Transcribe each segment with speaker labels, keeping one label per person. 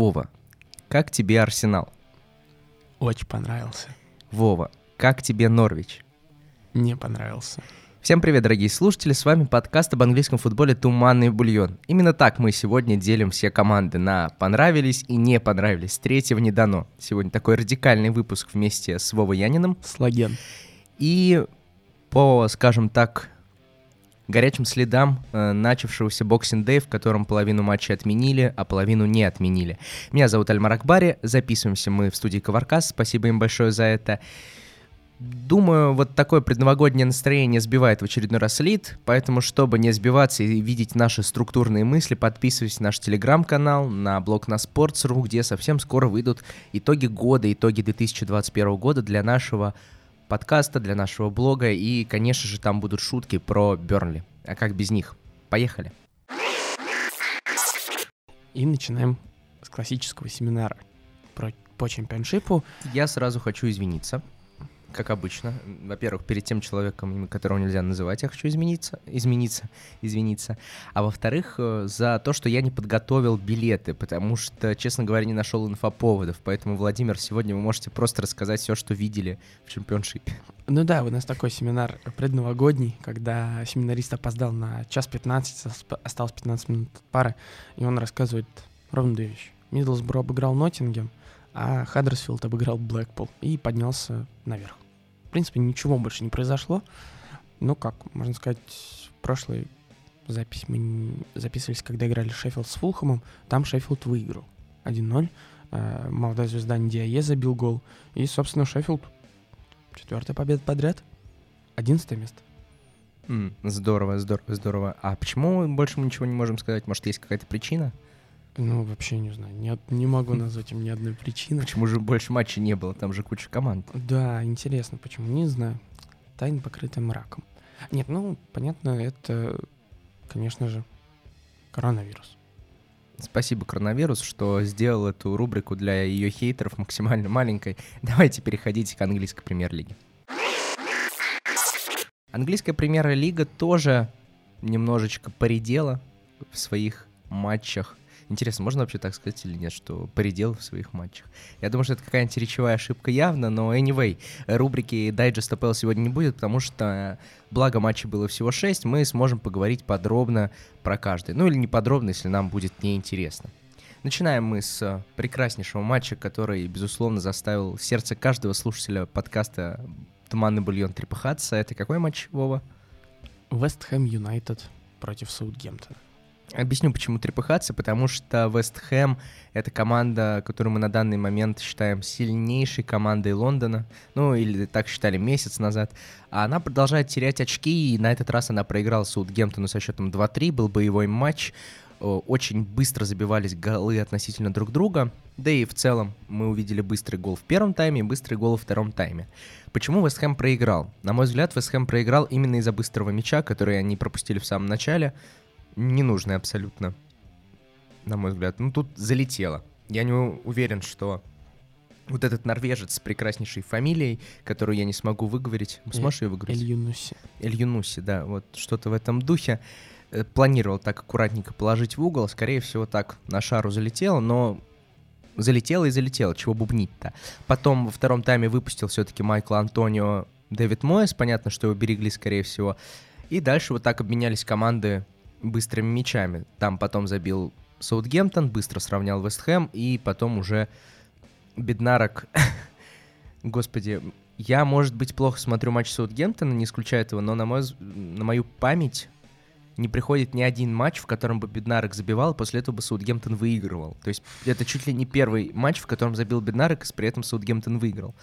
Speaker 1: Вова, как тебе Арсенал?
Speaker 2: Очень понравился.
Speaker 1: Вова, как тебе Норвич?
Speaker 2: Не понравился.
Speaker 1: Всем привет, дорогие слушатели, с вами подкаст об английском футболе «Туманный бульон». Именно так мы сегодня делим все команды на «понравились» и «не понравились». Третьего не дано. Сегодня такой радикальный выпуск вместе с Вовой Яниным.
Speaker 2: Слаген.
Speaker 1: И по, скажем так, горячим следам э, начавшегося боксинг Дэй, в котором половину матча отменили, а половину не отменили. Меня зовут Альмар Акбари, записываемся мы в студии Коваркас, спасибо им большое за это. Думаю, вот такое предновогоднее настроение сбивает в очередной раз лид, поэтому, чтобы не сбиваться и видеть наши структурные мысли, подписывайтесь на наш телеграм-канал, на блог на Sports.ru, где совсем скоро выйдут итоги года, итоги 2021 года для нашего подкаста, для нашего блога, и, конечно же, там будут шутки про Бернли. А как без них? Поехали!
Speaker 2: И начинаем с классического семинара про, по чемпионшипу.
Speaker 1: Я сразу хочу извиниться как обычно. Во-первых, перед тем человеком, которого нельзя называть, я хочу измениться, измениться, извиниться. А во-вторых, э, за то, что я не подготовил билеты, потому что, честно говоря, не нашел инфоповодов. Поэтому, Владимир, сегодня вы можете просто рассказать все, что видели в чемпионшипе.
Speaker 2: Ну да, у нас такой семинар предновогодний, когда семинарист опоздал на час 15, осталось 15 минут пары, и он рассказывает ровно две вещи. Миддлсбро обыграл Ноттингем, а Хаддерсфилд обыграл Блэкпул и поднялся наверх. В принципе, ничего больше не произошло. Ну как, можно сказать, в прошлой запись мы записывались, когда играли Шеффилд с Фулхэмом. Там Шеффилд выиграл 1-0. Э, молодая звезда Ндиае забил гол. И, собственно, Шеффилд четвертая победа подряд. Одиннадцатое место.
Speaker 1: Здорово, здорово, здорово. А почему больше мы ничего не можем сказать? Может, есть какая-то причина?
Speaker 2: Ну, вообще не знаю. Не, не могу назвать им ни одной причины.
Speaker 1: Почему же больше матчей не было? Там же куча команд.
Speaker 2: Да, интересно, почему? Не знаю. Тайна покрытая мраком. Нет, ну, понятно, это, конечно же, коронавирус.
Speaker 1: Спасибо, коронавирус, что сделал эту рубрику для ее хейтеров максимально маленькой. Давайте переходите к английской премьер-лиге. Английская премьер-лига тоже немножечко поредела в своих матчах. Интересно, можно вообще так сказать или нет, что поредел в своих матчах? Я думаю, что это какая-нибудь речевая ошибка явно, но anyway, рубрики Digest APL сегодня не будет, потому что, благо матчей было всего 6, мы сможем поговорить подробно про каждый. Ну или не подробно, если нам будет неинтересно. Начинаем мы с прекраснейшего матча, который, безусловно, заставил сердце каждого слушателя подкаста «Туманный бульон» трепыхаться. Это какой матч, Вова?
Speaker 2: Вест Хэм Юнайтед против Саутгемптона.
Speaker 1: Объясню, почему трепыхаться, потому что Вест Хэм — это команда, которую мы на данный момент считаем сильнейшей командой Лондона, ну или так считали месяц назад, а она продолжает терять очки, и на этот раз она проиграла Саутгемптону со счетом 2-3, был боевой матч, очень быстро забивались голы относительно друг друга, да и в целом мы увидели быстрый гол в первом тайме и быстрый гол во втором тайме. Почему Вест Хэм проиграл? На мой взгляд, Вест Хэм проиграл именно из-за быстрого мяча, который они пропустили в самом начале, ненужный абсолютно, на мой взгляд. Ну, тут залетело. Я не уверен, что вот этот норвежец с прекраснейшей фамилией, которую я не смогу выговорить. Сможешь ее выговорить?
Speaker 2: Эль Юнуси.
Speaker 1: Эль Юнуси, да, вот что-то в этом духе. Э, планировал так аккуратненько положить в угол, скорее всего так на шару залетело, но залетело и залетело, чего бубнить-то. Потом во втором тайме выпустил все-таки Майкл Антонио Дэвид Моэс, понятно, что его берегли, скорее всего. И дальше вот так обменялись команды быстрыми мячами. Там потом забил Саутгемптон, быстро сравнял Вестхэм, и потом уже Беднарок... Господи, я, может быть, плохо смотрю матч Саутгемптона, не исключаю этого, но на, мой, на мою память не приходит ни один матч, в котором бы Беднарок забивал, после этого бы Саутгемптон выигрывал. То есть это чуть ли не первый матч, в котором забил Беднарок, и при этом Саутгемптон выиграл.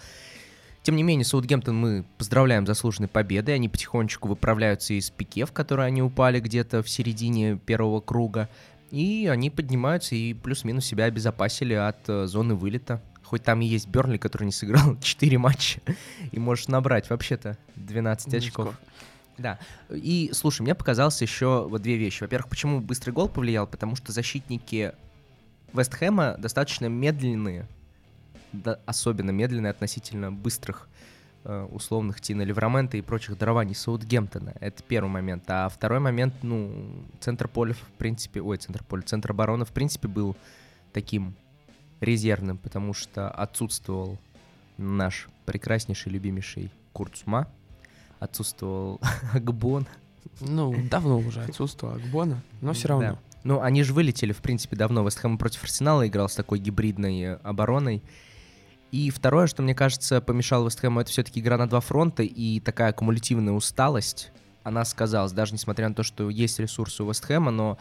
Speaker 1: Тем не менее, Саутгемптон мы поздравляем заслуженной победой. Они потихонечку выправляются из пике, в которые они упали где-то в середине первого круга. И они поднимаются и плюс-минус себя обезопасили от э, зоны вылета. Хоть там и есть Бернли, который не сыграл 4 матча. И можешь набрать вообще-то 12 очков. Да. И, слушай, мне показалось еще вот две вещи. Во-первых, почему быстрый гол повлиял? Потому что защитники Вестхэма достаточно медленные да, особенно медленные относительно быстрых э, условных Тина Леврамента и прочих дарований Саутгемптона. Это первый момент. А второй момент, ну, центр поля, в принципе, ой, центр поля, центр обороны, в принципе, был таким резервным, потому что отсутствовал наш прекраснейший, любимейший Курцма, отсутствовал Агбон.
Speaker 2: Ну, давно уже отсутствовал Агбона, но все равно. Да.
Speaker 1: Ну, они же вылетели, в принципе, давно. Вест Хэм против Арсенала играл с такой гибридной обороной. И второе, что мне кажется помешало Вест Хэму, это все-таки игра на два фронта и такая кумулятивная усталость. Она сказалась, даже несмотря на то, что есть ресурсы у Вест Хэма, но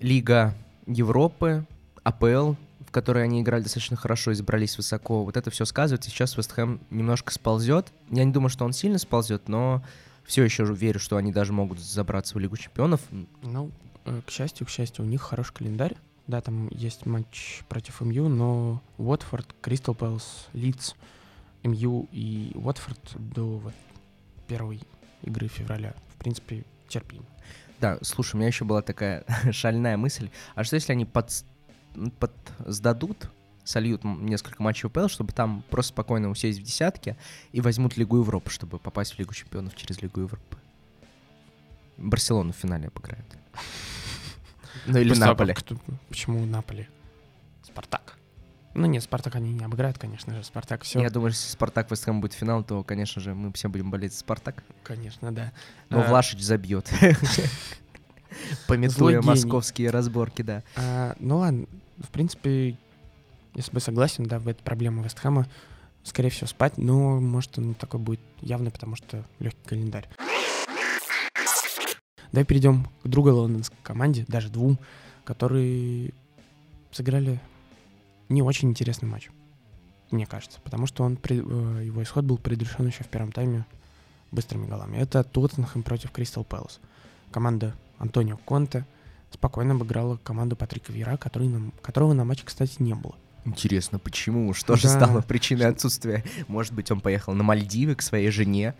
Speaker 1: Лига Европы, АПЛ, в которой они играли достаточно хорошо и забрались высоко, вот это все сказывается. Сейчас Вест Хэм немножко сползет. Я не думаю, что он сильно сползет, но все еще верю, что они даже могут забраться в Лигу Чемпионов.
Speaker 2: Ну, э, к счастью, к счастью, у них хороший календарь. Да, там есть матч против МЮ, но Уотфорд, Кристал Пэлс, Лидс, МЮ и Уотфорд до вот, первой игры февраля, в принципе, терпим.
Speaker 1: Да, слушай, у меня еще была такая шальная мысль. А что если они под, под сдадут, сольют несколько матчей УПЛ, чтобы там просто спокойно усесть в десятке и возьмут Лигу Европы, чтобы попасть в Лигу Чемпионов через Лигу Европы? Барселону в финале обыграют.
Speaker 2: Ну или Просто Наполе. Кто, почему Наполе? Спартак. Ну нет, Спартак они не обыграют, конечно же. Спартак все.
Speaker 1: Я думаю, если Спартак Вестхэм будет финал, то, конечно же, мы все будем болеть за Спартак.
Speaker 2: Конечно, да.
Speaker 1: Но а... Влашич забьет. Пометуя московские разборки, да.
Speaker 2: А, ну ладно, в принципе, если бы согласен, да, в эту проблему Вестхэма, скорее всего, спать, но может он такой будет явный, потому что легкий календарь. Давай перейдем к другой лондонской команде, даже двум, которые сыграли не очень интересный матч, мне кажется, потому что он, э, его исход был предрешен еще в первом тайме быстрыми голами. Это Тоттенхэм против Кристал Пэлас. Команда Антонио Конте спокойно обыграла команду Патрика Вера, который нам, которого на матче, кстати, не было.
Speaker 1: Интересно, почему? Что да. же стало причиной отсутствия? Может быть, он поехал на Мальдивы к своей жене,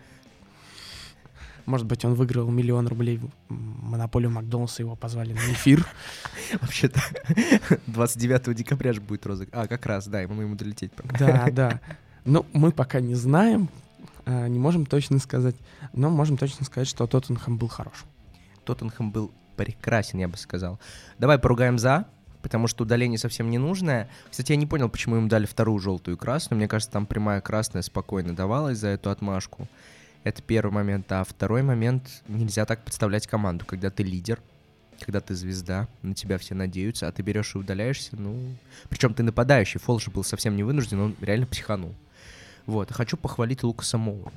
Speaker 2: может быть, он выиграл миллион рублей в монополию Макдональдса, его позвали на эфир.
Speaker 1: Вообще-то 29 декабря же будет розыгрыш. А, как раз, да, ему ему долететь.
Speaker 2: Да, да. Ну, мы пока не знаем, а, не можем точно сказать, но можем точно сказать, что Тоттенхэм был хорош.
Speaker 1: Тоттенхэм был прекрасен, я бы сказал. Давай поругаем за, потому что удаление совсем не нужное. Кстати, я не понял, почему им дали вторую желтую и красную. Мне кажется, там прямая красная спокойно давалась за эту отмашку. Это первый момент. А второй момент, нельзя так подставлять команду, когда ты лидер, когда ты звезда, на тебя все надеются, а ты берешь и удаляешься, ну... Причем ты нападающий, Фол же был совсем не вынужден, он реально психанул. Вот, хочу похвалить Лукаса Моура.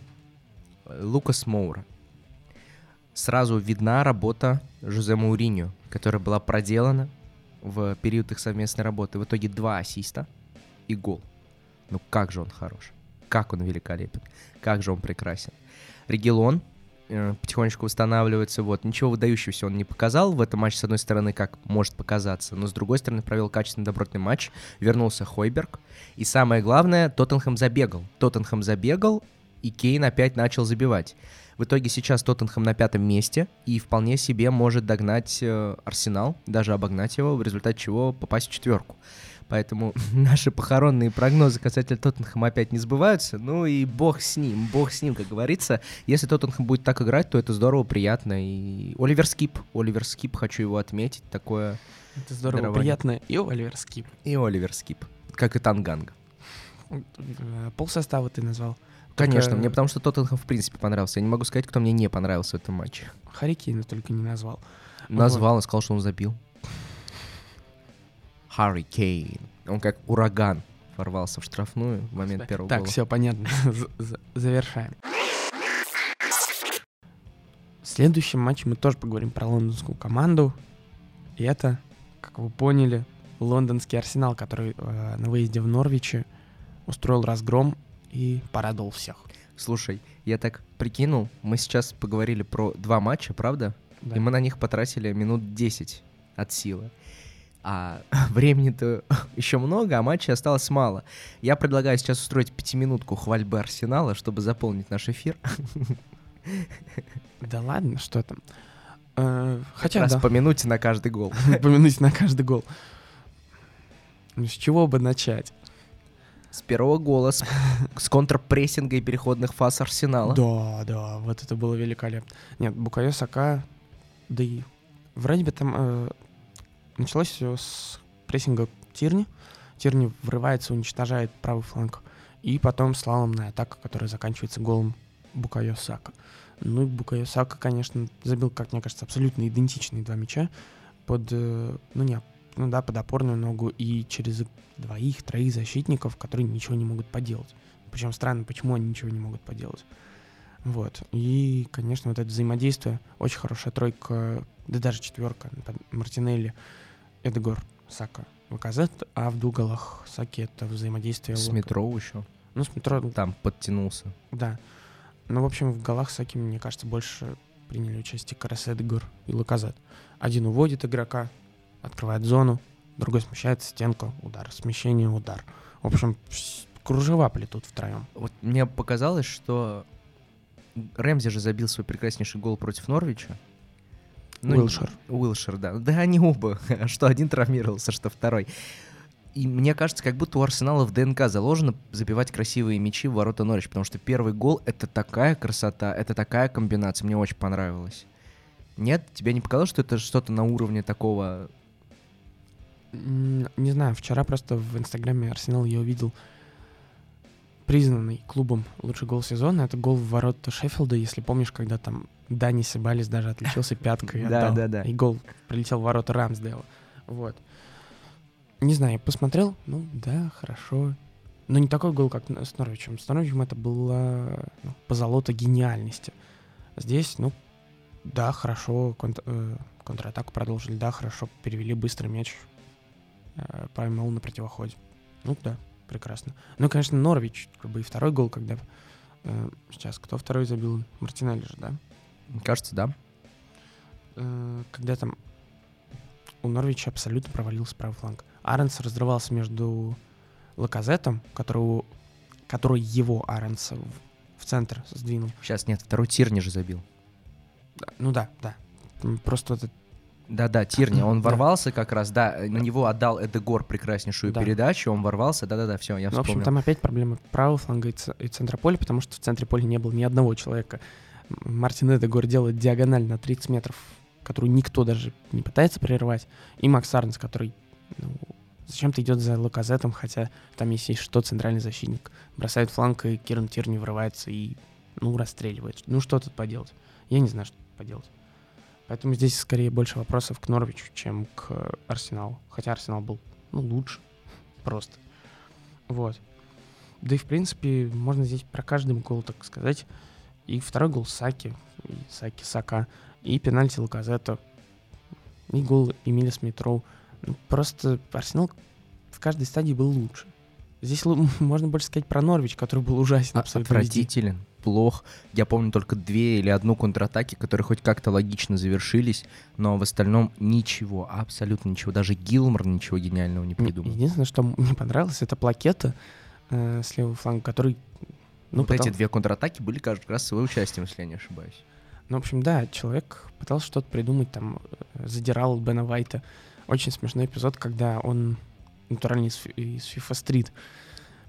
Speaker 1: Лукас Моура. Сразу видна работа Жозе Мауриньо, которая была проделана в период их совместной работы. В итоге два ассиста и гол. Ну как же он хорош. Как он великолепен. Как же он прекрасен. Регелон э, потихонечку восстанавливается. Вот. Ничего выдающегося он не показал в этом матче, с одной стороны, как может показаться, но с другой стороны провел качественный добротный матч. Вернулся Хойберг. И самое главное, Тоттенхэм забегал. Тоттенхэм забегал, и Кейн опять начал забивать. В итоге сейчас Тоттенхэм на пятом месте и вполне себе может догнать э, Арсенал, даже обогнать его, в результате чего попасть в четверку. Поэтому наши похоронные прогнозы касательно Тоттенхэма опять не сбываются. Ну и бог с ним, бог с ним, как говорится. Если Тоттенхэм будет так играть, то это здорово, приятно. И Оливер Скип, Оливер Скип, хочу его отметить, такое...
Speaker 2: Это здорово, дарование. приятно. И Оливер Скип.
Speaker 1: И Оливер Скип, как и Танганга.
Speaker 2: Пол состава ты назвал.
Speaker 1: Конечно, только... мне потому что Тоттенхэм в принципе понравился. Я не могу сказать, кто мне не понравился в этом матче.
Speaker 2: Харикейна только не назвал.
Speaker 1: Назвал, вот. он сказал, что он забил. Hurricane. Он как ураган ворвался в штрафную в момент
Speaker 2: так,
Speaker 1: первого
Speaker 2: так,
Speaker 1: гола.
Speaker 2: Так, все понятно. Завершаем. В следующем матче мы тоже поговорим про лондонскую команду. И это, как вы поняли, лондонский арсенал, который э, на выезде в Норвиче устроил разгром и порадовал всех.
Speaker 1: Слушай, я так прикинул, мы сейчас поговорили про два матча, правда? Да. И мы на них потратили минут 10 от силы а времени-то еще много, а матчей осталось мало. Я предлагаю сейчас устроить пятиминутку хвальбы Арсенала, чтобы заполнить наш эфир.
Speaker 2: Да ладно, что там. Э, хотя
Speaker 1: Раз
Speaker 2: да.
Speaker 1: по минуте на каждый гол.
Speaker 2: По минуте на каждый гол. Ну, с чего бы начать?
Speaker 1: С первого гола, с, с контрпрессинга и переходных фаз Арсенала.
Speaker 2: Да, да, вот это было великолепно. Нет, Букайо Сака, да и вроде бы там э, Началось все с прессинга Тирни, Тирни врывается, уничтожает правый фланг. И потом слаломная атака, которая заканчивается голом Букайо Сака. Ну и Букайо Сака, конечно, забил, как мне кажется, абсолютно идентичные два мяча под, э, ну не, ну да, под опорную ногу и через двоих, троих защитников, которые ничего не могут поделать. Причем странно, почему они ничего не могут поделать. Вот. И, конечно, вот это взаимодействие, очень хорошая тройка, да даже четверка, Мартинелли, Эдгор, Сака, Лаказет, а в дугалах Саки это взаимодействие...
Speaker 1: С метро еще.
Speaker 2: Ну, с метро...
Speaker 1: Там подтянулся.
Speaker 2: Да. Ну, в общем, в голах Саки, мне кажется, больше приняли участие как раз Эдгар и Лаказет. Один уводит игрока, открывает зону, другой смещает стенку, удар, смещение, удар. В общем, кружева плетут втроем.
Speaker 1: Вот мне показалось, что Рэмзи же забил свой прекраснейший гол против Норвича.
Speaker 2: Ну, Уилшер.
Speaker 1: Уилшер, да. Да они оба. что один травмировался, что второй. И мне кажется, как будто у Арсенала в ДНК заложено забивать красивые мячи в ворота Норвич, потому что первый гол — это такая красота, это такая комбинация, мне очень понравилось. Нет? Тебе не показалось, что это что-то на уровне такого...
Speaker 2: Не знаю, вчера просто в Инстаграме Арсенал я увидел признанный клубом лучший гол сезона. Это гол в ворота Шеффилда, если помнишь, когда там Дани Сибалис даже отличился пяткой.
Speaker 1: Да, да, да.
Speaker 2: И гол прилетел в ворота Рамсдейла. Вот. Не знаю, я посмотрел, ну да, хорошо. Но не такой гол, как с Норвичем. С Норвичем это было ну, позолота гениальности. Здесь, ну, да, хорошо, контр, э, контратаку продолжили, да, хорошо, перевели быстрый мяч, э, поймал на противоходе. Ну да, прекрасно. Ну, конечно, Норвич, как бы и второй гол, когда... Э, сейчас, кто второй забил? Мартинелли же, да?
Speaker 1: Кажется, да.
Speaker 2: Э, когда там у Норвича абсолютно провалился правый фланг. Аренс разрывался между Лаказетом, которого, который его Аренс в, в центр сдвинул.
Speaker 1: Сейчас нет, второй Тирни же забил.
Speaker 2: Ну да, да. Просто этот
Speaker 1: да-да, Тирни, он ворвался как раз, да, на него отдал Эдегор прекраснейшую да. передачу, он ворвался, да-да-да, все, я вспомнил.
Speaker 2: Ну, в общем, там опять проблема правого фланга и центра поля, потому что в центре поля не было ни одного человека. Мартин Эдегор делает диагональ на 30 метров, которую никто даже не пытается прерывать, и Макс Арнс, который ну, зачем-то идет за Лаказетом, хотя там есть, есть что центральный защитник. Бросает фланг, и Кирн Тирни врывается и, ну, расстреливает. Ну, что тут поделать? Я не знаю, что поделать. Поэтому здесь скорее больше вопросов к Норвичу, чем к Арсеналу. Хотя Арсенал был, ну, лучше. Просто. Вот. Да и, в принципе, можно здесь про каждый гол, так сказать. И второй гол Саки, и Саки Сака, и пенальти Лаказета, и гол Эмиля Смитроу. Ну, просто Арсенал в каждой стадии был лучше. Здесь можно больше сказать про Норвич, который был ужасен а, абсолютно
Speaker 1: Отвратителен, плох. Я помню только две или одну контратаки, которые хоть как-то логично завершились, но в остальном ничего, абсолютно ничего. Даже Гилмор ничего гениального не придумал.
Speaker 2: Единственное, что мне понравилось, это плакета э, с левого фланга, который...
Speaker 1: Ну, вот потом... эти две контратаки были каждый раз своим участием, если я не ошибаюсь.
Speaker 2: Ну, в общем, да, человек пытался что-то придумать, там, э, задирал Бена Вайта. Очень смешной эпизод, когда он натурально из, из FIFA Street.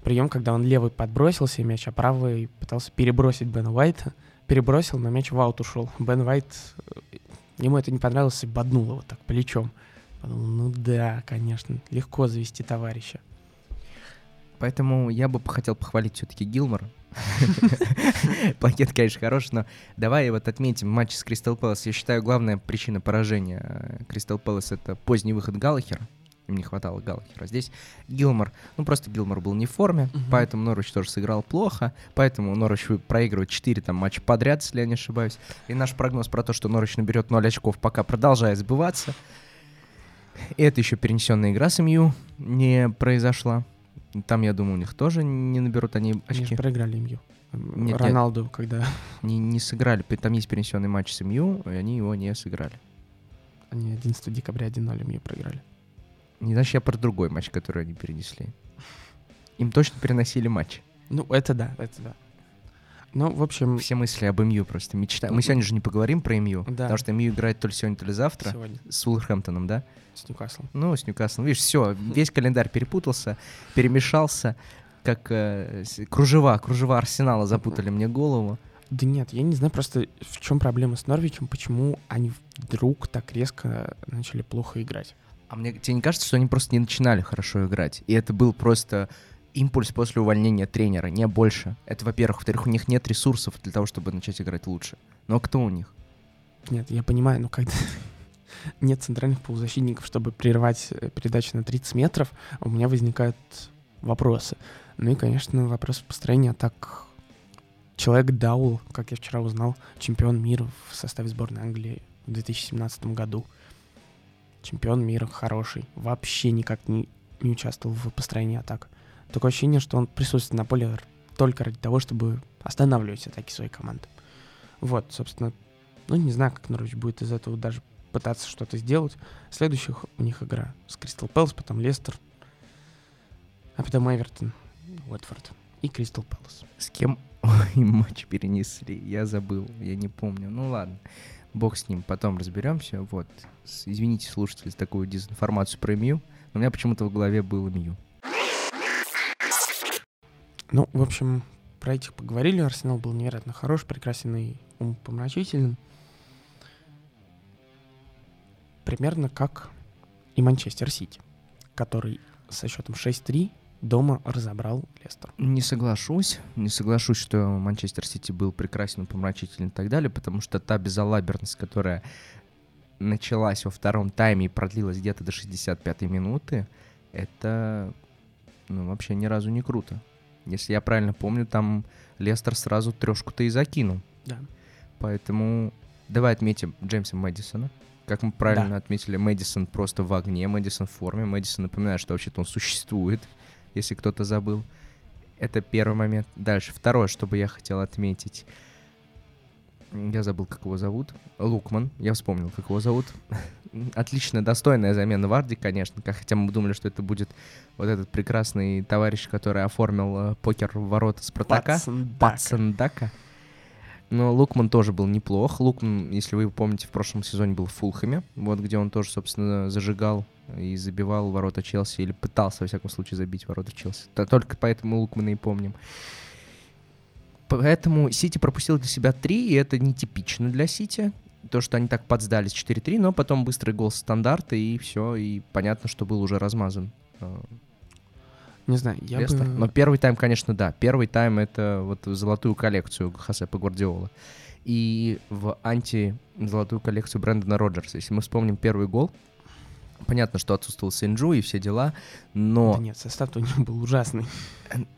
Speaker 2: Прием, когда он левый подбросил себе мяч, а правый пытался перебросить Бена Уайта. Перебросил, но мяч в аут ушел. Бен Уайт, э, ему это не понравилось и боднул его так плечом. Подумал, ну да, конечно, легко завести товарища.
Speaker 1: Поэтому я бы хотел похвалить все-таки Гилмора. Плакет, конечно, хороший, но давай вот отметим матч с Кристал Пэлас. Я считаю, главная причина поражения Кристал Пэлас — это поздний выход Галлахера им не хватало Галлахера. Здесь Гилмор, ну просто Гилмор был не в форме, угу. поэтому Норвич тоже сыграл плохо, поэтому Норвич проигрывает 4 там матча подряд, если я не ошибаюсь. И наш прогноз про то, что Норвич наберет 0 очков, пока продолжает сбываться. И это еще перенесенная игра с МЮ не произошла. Там, я думаю, у них тоже не наберут они очки. Они
Speaker 2: проиграли МЮ. Нет, Роналду, нет, когда...
Speaker 1: Не, не сыграли. Там есть перенесенный матч с МЮ, и они его не сыграли.
Speaker 2: Они 11 декабря 1-0 МЮ проиграли.
Speaker 1: Не знаешь, я про другой матч, который они перенесли. Им точно переносили матч.
Speaker 2: Ну, это да, это да. Ну, в общем...
Speaker 1: Все мысли об МЮ просто мечта. Мы сегодня же не поговорим про МЮ, да. потому что МЮ играет то ли сегодня, то ли завтра. Сегодня. С Улверхэмптоном, да?
Speaker 2: С Ньюкаслом.
Speaker 1: Ну, с Ньюкаслом. Видишь, все, весь календарь перепутался, перемешался, как э, кружева, кружева Арсенала запутали мне голову.
Speaker 2: Да нет, я не знаю просто, в чем проблема с Норвичем, почему они вдруг так резко начали плохо играть.
Speaker 1: А мне тебе не кажется, что они просто не начинали хорошо играть? И это был просто импульс после увольнения тренера, не больше. Это, во-первых. Во-вторых, у них нет ресурсов для того, чтобы начать играть лучше. Но кто у них?
Speaker 2: Нет, я понимаю, но когда нет центральных полузащитников, чтобы прервать э, передачу на 30 метров, у меня возникают вопросы. Ну и, конечно, вопрос построения атак. Человек Даул, как я вчера узнал, чемпион мира в составе сборной Англии в 2017 году. Чемпион мира хороший. Вообще никак не, не участвовал в построении атак. Такое ощущение, что он присутствует на поле только ради того, чтобы останавливать атаки своей команды. Вот, собственно, ну не знаю, как Норвич будет из этого даже пытаться что-то сделать. Следующих у них игра с Кристал Пэлас, потом Лестер, а потом Эвертон, Уотфорд и Кристал Пэлас.
Speaker 1: С кем им матч перенесли? Я забыл, я не помню. Ну ладно, бог с ним, потом разберемся. Вот, извините, слушатели, за такую дезинформацию про но у меня почему-то в голове был МЮ.
Speaker 2: Ну, в общем, про этих поговорили. Арсенал был невероятно хорош, прекрасен и умопомрачителен. Примерно как и Манчестер Сити, который со счетом 6-3 дома разобрал Лестер.
Speaker 1: Не соглашусь. Не соглашусь, что Манчестер Сити был прекрасен, помрачителен и так далее, потому что та безалаберность, которая началась во втором тайме и продлилась где-то до 65-й минуты, это ну, вообще ни разу не круто. Если я правильно помню, там Лестер сразу трешку-то и закинул.
Speaker 2: Да.
Speaker 1: Поэтому давай отметим Джеймса Мэдисона. Как мы правильно
Speaker 2: Да.
Speaker 1: отметили, Мэдисон просто в огне, Мэдисон в форме. Мэдисон напоминает, что вообще-то он существует, если кто-то забыл. Это первый момент. Дальше, второе, что бы я хотел отметить. Я забыл, как его зовут. Лукман. Я вспомнил, как его зовут. Отличная, достойная замена Варди, конечно. Хотя мы думали, что это будет вот этот прекрасный товарищ, который оформил э, покер в ворота Спартака.
Speaker 2: Пацандака.
Speaker 1: Но Лукман тоже был неплох. Лукман, если вы помните, в прошлом сезоне был в Фулхэме, вот где он тоже, собственно, зажигал и забивал ворота Челси, или пытался, во всяком случае, забить ворота Челси. Только поэтому Лукмана и помним. Поэтому Сити пропустил для себя три, и это нетипично для Сити. То, что они так подсдались 4-3, но потом быстрый гол стандарта, и все, и понятно, что был уже размазан э,
Speaker 2: Не знаю, я
Speaker 1: Лестер.
Speaker 2: бы...
Speaker 1: Но первый тайм, конечно, да. Первый тайм — это вот золотую коллекцию Хосепа Гвардиола. И в анти-золотую коллекцию Брэндона Роджерса. Если мы вспомним первый гол, понятно, что отсутствовал Сенджу и все дела, но...
Speaker 2: Да нет, состав у них был ужасный.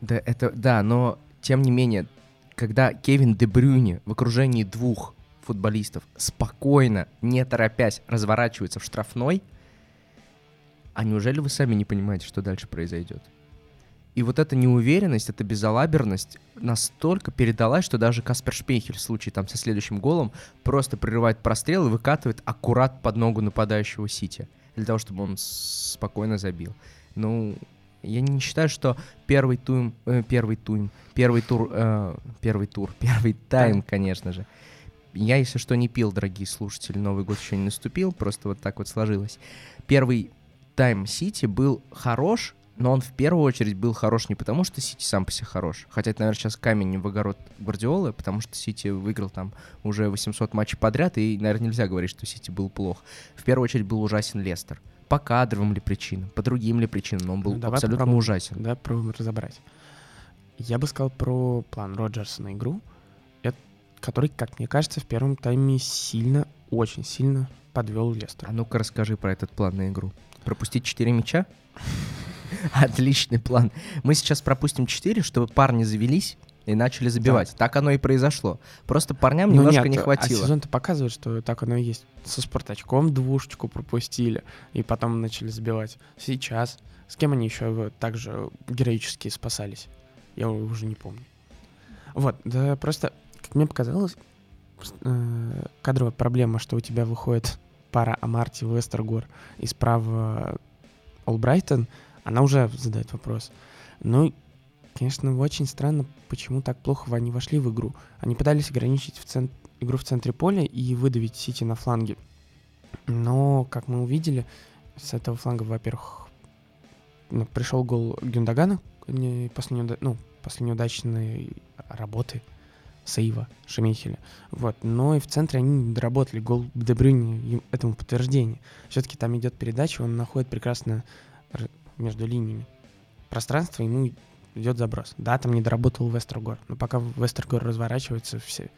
Speaker 1: Да, это, да, но тем не менее, когда Кевин Де Брюйне в окружении двух футболистов спокойно, не торопясь, разворачивается в штрафной, а неужели вы сами не понимаете, что дальше произойдет? И вот эта неуверенность, эта безалаберность настолько передалась, что даже Каспер Шпейхель в случае там со следующим голом просто прерывает прострел и выкатывает аккурат под ногу нападающего Сити. Для того, чтобы он спокойно забил. Ну, я не считаю, что первый тур, первый тур, первый тур, э, первый тур, первый Тайм. конечно же. Я, если что, не пил, дорогие слушатели, Новый год еще не наступил, просто вот так вот сложилось. Первый тайм Сити был хорош, но он в первую очередь был хорош не потому, что Сити сам по себе хорош. Хотя это, наверное, сейчас камень в огород Гвардиолы, потому что Сити выиграл там уже 800 матчей подряд, и, наверное, нельзя говорить, что Сити был плох. В первую очередь был ужасен Лестер. По кадровым ли причинам, по другим ли причинам, но он был
Speaker 2: Ну, давай
Speaker 1: абсолютно
Speaker 2: попробуем.
Speaker 1: ужасен.
Speaker 2: Да, пробуем разобрать. Я бы сказал про план Роджерса на игру, эт- который, как мне кажется, в первом тайме сильно, очень сильно подвел Лестер.
Speaker 1: А ну-ка расскажи про этот план на игру. Пропустить 4 мяча? Отличный план. Мы сейчас пропустим 4, чтобы парни завелись и начали забивать. Так оно и произошло. Просто парням
Speaker 2: Ну
Speaker 1: немножко
Speaker 2: нет,
Speaker 1: не
Speaker 2: А
Speaker 1: хватило.
Speaker 2: сезон-то показывает, что так оно и есть. Со Спартачком двушечку пропустили, и потом начали забивать. Сейчас. С кем они еще также героически спасались? Я уже не помню. Вот, да просто, как мне показалось, э, кадровая проблема, что у тебя выходит пара Амарти Вестергор и справа Олбрайтон, она уже задает вопрос. Ну, конечно, очень странно, почему так плохо они вошли в игру. Они пытались ограничить в цен- игру в центре поля и выдавить Сити на фланге. Но, как мы увидели, с этого фланга, во-первых, ну, пришел гол Гюндагана после, неуда- ну, после неудачной работы сейва Шемихеля. Вот. Но и в центре они доработали. Гол Дебрюни этому подтверждение. Все-таки там идет передача, он находит прекрасно между линиями пространство, ему идет заброс. Да, там не доработал Вестергор, но пока Вестергор разворачивается, все,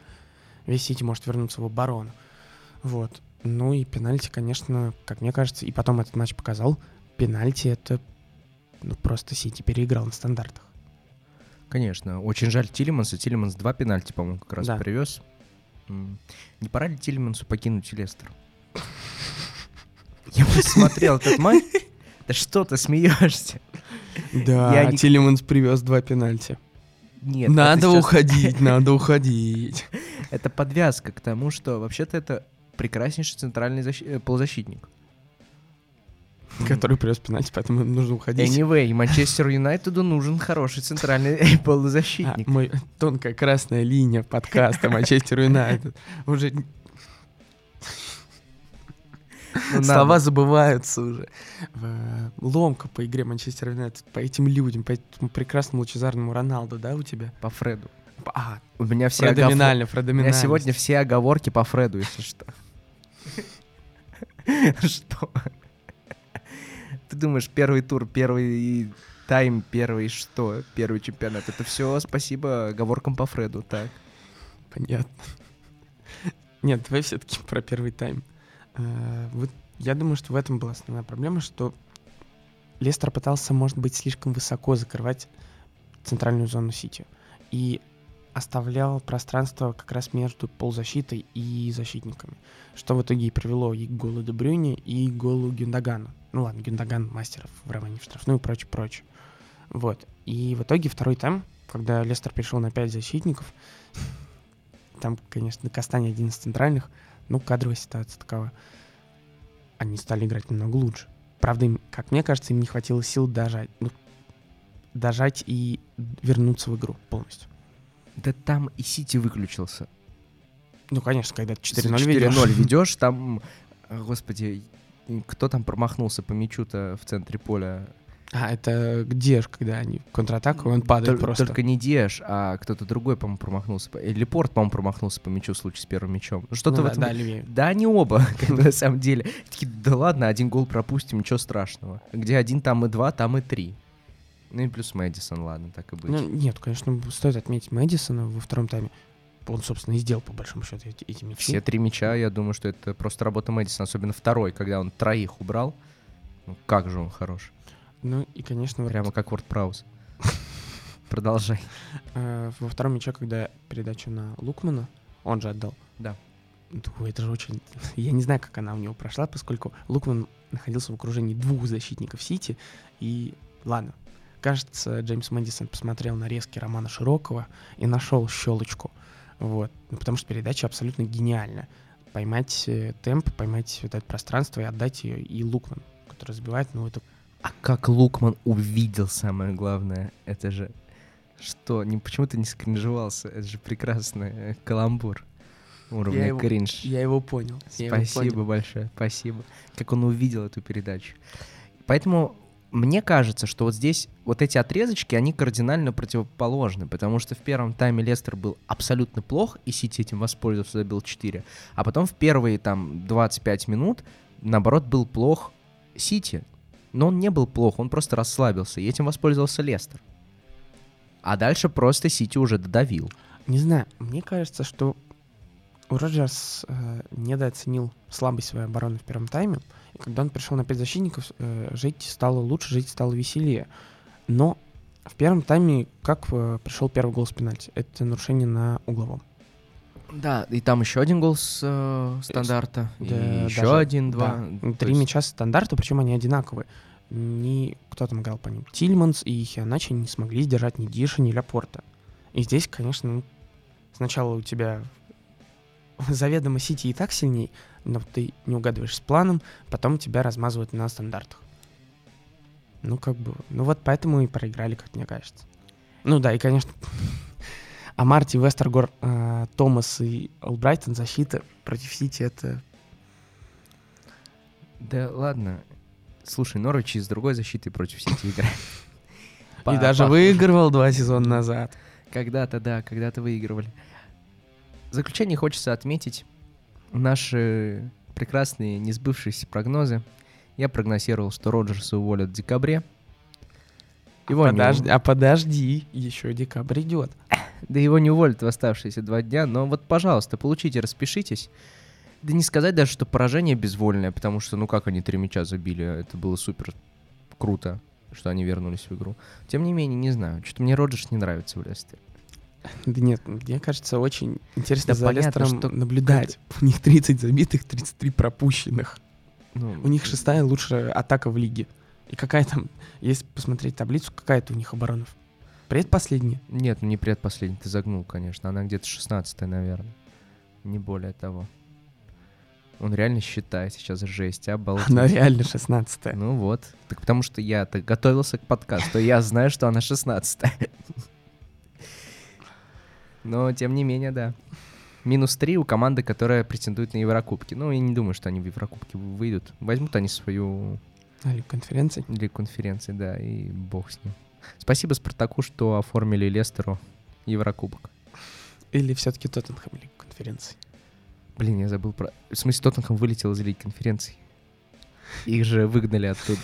Speaker 2: весь Сити может вернуться в оборону. Вот. Ну и пенальти, конечно, как мне кажется, и потом этот матч показал, пенальти это ну, просто Сити переиграл на стандартах.
Speaker 1: Конечно. Очень жаль Тилеманса. Тилеманс два пенальти, по-моему, как раз да. привез. Не пора ли Тилемансу покинуть Лестер? Я посмотрел этот матч. Да что ты смеешься?
Speaker 2: Да, Я не... Тилеманс привез два пенальти. Нет. Надо сейчас... уходить, надо уходить.
Speaker 1: Это подвязка к тому, что вообще-то это прекраснейший центральный защ... Э, полузащитник.
Speaker 2: Который привез пенальти, поэтому нужно уходить.
Speaker 1: Anyway, Манчестер Юнайтеду нужен хороший центральный полузащитник.
Speaker 2: А, мой тонкая красная линия подкаста Манчестер Юнайтед. Уже Слова забываются уже. Ломка по игре Манчестер Юнайтед, по этим людям, по этому прекрасному лучезарному Роналду, да, у тебя?
Speaker 1: По Фреду.
Speaker 2: А,
Speaker 1: у меня все оговорки. У меня сегодня все оговорки по Фреду, если что. Что? Ты думаешь, первый тур, первый тайм, первый что? Первый чемпионат. Это все спасибо оговоркам по Фреду, так?
Speaker 2: Понятно. Нет, давай все-таки про первый тайм. Э, вот я думаю, что в этом была основная проблема, что Лестер пытался, может быть, слишком высоко закрывать центральную зону Сити. И оставлял пространство как раз между полузащитой и защитниками. Что в итоге и привело и к голу Дебрюни, и к голу Гюндагану. Ну ладно, Гюндаган мастеров в романе в штрафную и прочее, прочее. Вот. И в итоге второй тайм, когда Лестер пришел на пять защитников, там, конечно, Кастани один из центральных, ну, кадровая ситуация такова. Они стали играть намного лучше. Правда, им, как мне кажется, им не хватило сил дожать, ну, дожать и вернуться в игру полностью.
Speaker 1: Да там и Сити выключился.
Speaker 2: Ну, конечно, когда 4-0 ведешь. 4-0
Speaker 1: ведешь, там, господи, кто там промахнулся по мячу-то в центре поля?
Speaker 2: А, это Деш, когда они контратаку, он падает
Speaker 1: Тол-
Speaker 2: просто.
Speaker 1: Только не Деш, а кто-то другой, по-моему, промахнулся. Или Порт, по-моему, промахнулся по мячу в случае с первым мячом. Ну, что-то ну, в этом...
Speaker 2: Да, да,
Speaker 1: да, они оба, на самом деле. Такие, да ладно, один гол пропустим, ничего страшного. Где один, там и два, там и три. Ну и плюс Мэдисон, ладно, так и быть. Ну,
Speaker 2: нет, конечно, стоит отметить Мэдисона во втором тайме. Он, собственно, и сделал, по большому счету, эти, эти мячи.
Speaker 1: Все три мяча, я думаю, что это просто работа Мэдисона, особенно второй, когда он троих убрал. Ну, как же он хорош.
Speaker 2: Ну и, конечно...
Speaker 1: Прямо как Word Prowse. Продолжай.
Speaker 2: Э, во втором мяче, когда передачу на Лукмана, он же отдал.
Speaker 1: Да.
Speaker 2: Это же очень... Я не знаю, как она у него прошла, поскольку Лукман находился в окружении двух защитников Сити. И ладно, кажется, Джеймс Мэдисон посмотрел на резкий Романа Широкого и нашел щелочку. Вот. Ну, потому что передача абсолютно гениальна. Поймать э, темп, поймать вот это пространство и отдать ее. И Лукман, который забивает, ну, это
Speaker 1: а как Лукман увидел самое главное, это же что? Не, почему ты не скринжевался? Это же прекрасный э, каламбур уровня я его, кринж.
Speaker 2: Я его понял.
Speaker 1: Спасибо
Speaker 2: его понял.
Speaker 1: большое, спасибо. Как он увидел эту передачу. Поэтому мне кажется, что вот здесь вот эти отрезочки, они кардинально противоположны, потому что в первом тайме Лестер был абсолютно плох, и Сити этим воспользовался, забил 4. А потом в первые там 25 минут, наоборот, был плох Сити. Но он не был плох, он просто расслабился, и этим воспользовался Лестер. А дальше просто Сити уже додавил.
Speaker 2: Не знаю, мне кажется, что Роджерс э, недооценил слабость своей обороны в первом тайме. И когда он пришел на пять защитников, э, жить стало лучше, жить стало веселее. Но в первом тайме как э, пришел первый гол с пенальти? Это нарушение на угловом.
Speaker 1: Да, и там еще один гол с э, стандарта, да, и еще даже, один, два.
Speaker 2: Да. Три есть... мяча стандарта, причем они одинаковые. Ни кто там играл по ним? Тильманс и Хианачи не смогли сдержать ни Диша, ни Ляпорта. И здесь, конечно, ну, сначала у тебя заведомо Сити и так сильней, но ты не угадываешь с планом, потом тебя размазывают на стандартах. Ну, как бы... Ну, вот поэтому и проиграли, как мне кажется. Ну да, и, конечно, а Марти, Вестергор, э, Томас и Олбрайтон защита против Сити это...
Speaker 1: Да ладно. Слушай, Норвич из другой защиты против Сити играет.
Speaker 2: И даже выигрывал два сезона назад.
Speaker 1: Когда-то, да, когда-то выигрывали. В заключение хочется отметить наши прекрасные несбывшиеся прогнозы. Я прогнозировал, что Роджерса уволят в декабре.
Speaker 2: Его подожди, не... А подожди, еще декабрь идет.
Speaker 1: Да его не уволят в оставшиеся два дня, но вот, пожалуйста, получите, распишитесь. Да не сказать даже, что поражение безвольное, потому что, ну как они три мяча забили, это было супер круто, что они вернулись в игру. Тем не менее, не знаю, что-то мне Роджерс не нравится в Лестере.
Speaker 2: Да нет, мне кажется, очень интересно да за понятно, Лестером что... наблюдать. У них 30 забитых, 33 пропущенных. Ну, у них шестая лучшая атака в лиге. И какая там, если посмотреть таблицу, какая-то у них оборона? Предпоследняя?
Speaker 1: Нет, ну не предпоследняя, ты загнул, конечно. Она где-то 16 наверное. Не более того. Он реально считает сейчас жесть, обалдеть.
Speaker 2: Она реально 16
Speaker 1: Ну вот. Так потому что я так готовился к подкасту, я знаю, что она 16 Но, тем не менее, да. Минус 3 у команды, которая претендует на Еврокубки. Ну, я не думаю, что они в Еврокубки выйдут. Возьмут они свою...
Speaker 2: Лигу конференции?
Speaker 1: Лигу конференции, да, и бог с ним. Спасибо Спартаку, что оформили Лестеру Еврокубок.
Speaker 2: Или все-таки Тоттенхэм Лигу конференции?
Speaker 1: Блин, я забыл про... В смысле, Тоттенхэм вылетел из Лиги конференции. Их же выгнали оттуда.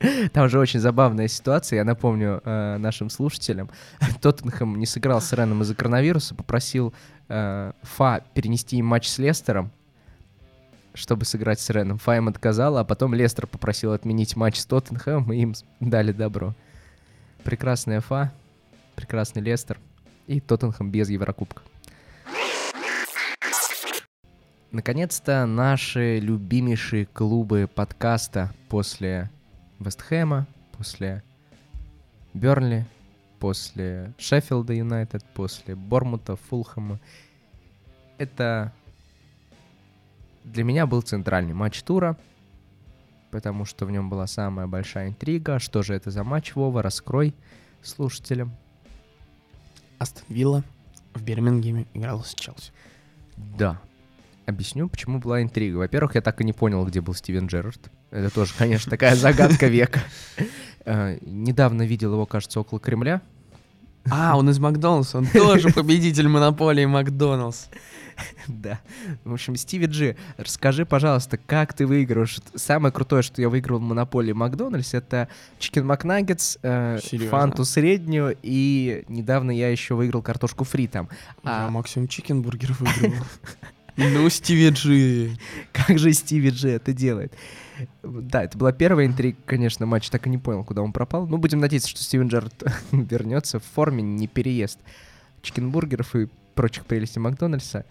Speaker 1: Там же очень забавная ситуация, я напомню э, нашим слушателям. Тоттенхэм не сыграл с Реном из-за коронавируса, попросил э, Фа перенести им матч с Лестером, чтобы сыграть с Реном. Фа им отказал, а потом Лестер попросил отменить матч с Тоттенхэмом, и им дали добро. Прекрасная Фа, прекрасный Лестер и Тоттенхэм без Еврокубка. Наконец-то наши любимейшие клубы подкаста после Вестхэма, после Бернли, после Шеффилда Юнайтед, после Бормута, Фулхэма. Это для меня был центральный матч тура, потому что в нем была самая большая интрига. Что же это за матч, Вова? Раскрой слушателям.
Speaker 2: Астон Вилла в Бирмингеме играл с Челси.
Speaker 1: Да, Объясню, почему была интрига. Во-первых, я так и не понял, где был Стивен Джерард. Это тоже, конечно, такая загадка века. Э, недавно видел его, кажется, около Кремля.
Speaker 2: А, он из Макдоналдса, он тоже победитель монополии Макдоналдс.
Speaker 1: Да. В общем, Стиви Джи, расскажи, пожалуйста, как ты выигрываешь? Самое крутое, что я выиграл в монополии Макдональдс, это Chicken McNuggets, э, фанту среднюю, и недавно я еще выиграл картошку фри там.
Speaker 2: Я а... максимум чикенбургер выиграл. Ну, Стиви Джи.
Speaker 1: Как же Стиви Джи это делает? Да, это была первая интрига, конечно, матч. Так и не понял, куда он пропал. Ну, будем надеяться, что Стивен Джерард вернется в форме, не переест чикенбургеров и прочих прелестей Макдональдса.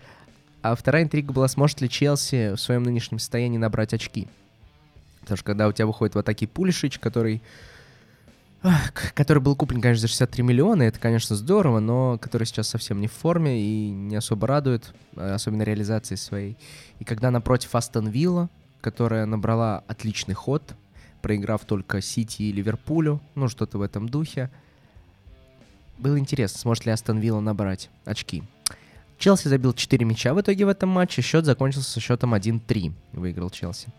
Speaker 1: А вторая интрига была, сможет ли Челси в своем нынешнем состоянии набрать очки. Потому что когда у тебя выходит вот такие Пулишич, который который был куплен, конечно, за 63 миллиона, это, конечно, здорово, но который сейчас совсем не в форме и не особо радует, э, особенно реализацией своей. И когда напротив Астон Вилла, которая набрала отличный ход, проиграв только Сити и Ливерпулю, ну что-то в этом духе, было интересно, сможет ли Астон Вилла набрать очки. Челси забил 4 мяча в итоге в этом матче, счет закончился со счетом 1-3, выиграл Челси.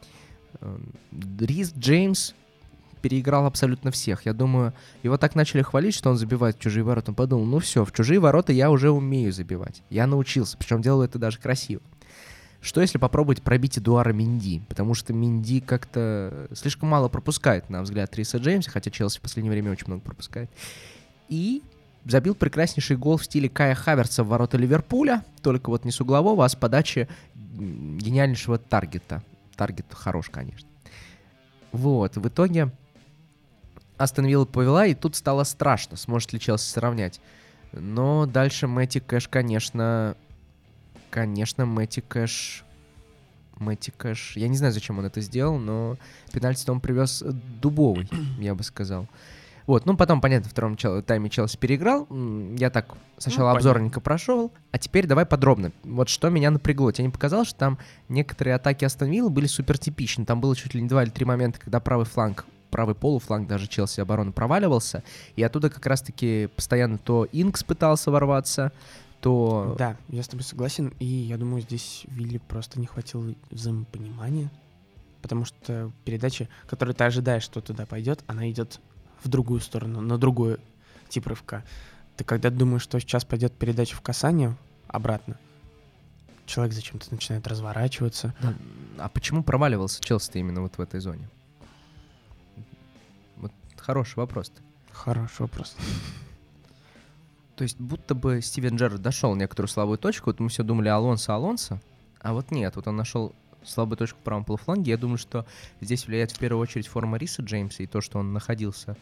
Speaker 1: Эм, Рис Джеймс переиграл абсолютно всех. Я думаю, его так начали хвалить, что он забивает в чужие ворота. Он подумал, ну все, в чужие ворота я уже умею забивать. Я научился, причем делаю это даже красиво. Что если попробовать пробить Эдуара Минди? Потому что Минди как-то слишком мало пропускает, на взгляд Риса Джеймса, хотя Челси в последнее время очень много пропускает. И забил прекраснейший гол в стиле Кая Хаверца в ворота Ливерпуля, только вот не с углового, а с подачи гениальнейшего таргета. Таргет хорош, конечно. Вот, в итоге Астон Вилла повела, и тут стало страшно, сможет ли Челси сравнять. Но дальше Мэтти Кэш, конечно... Конечно, Мэтти Кэш... Мэтти Кэш... Я не знаю, зачем он это сделал, но пенальти он привез дубовый, я бы сказал. Вот, ну потом, понятно, в втором чел- тайме Челси переиграл. Я так сначала ну, обзорненько прошел, а теперь давай подробно. Вот что меня напрягло. Тебе не показалось, что там некоторые атаки Астон Вилла были супер типичны. Там было чуть ли не два или три момента, когда правый фланг правый полуфланг даже Челси обороны проваливался, и оттуда как раз-таки постоянно то Инкс пытался ворваться, то...
Speaker 2: Да, я с тобой согласен, и я думаю, здесь Вилли просто не хватило взаимопонимания, потому что передача, которую ты ожидаешь, что туда пойдет, она идет в другую сторону, на другой тип рывка. Ты когда думаешь, что сейчас пойдет передача в касание обратно, человек зачем-то начинает разворачиваться.
Speaker 1: Да, А почему проваливался Челси именно вот в этой зоне? Вот хороший вопрос.
Speaker 2: Хороший вопрос.
Speaker 1: То есть будто бы Стивен Джерард дошел некоторую слабую точку, вот мы все думали Алонсо, Алонсо, а вот нет, вот он нашел слабую точку в правом полуфланге. Я думаю, что здесь влияет в первую очередь форма Риса Джеймса и то, что он находился,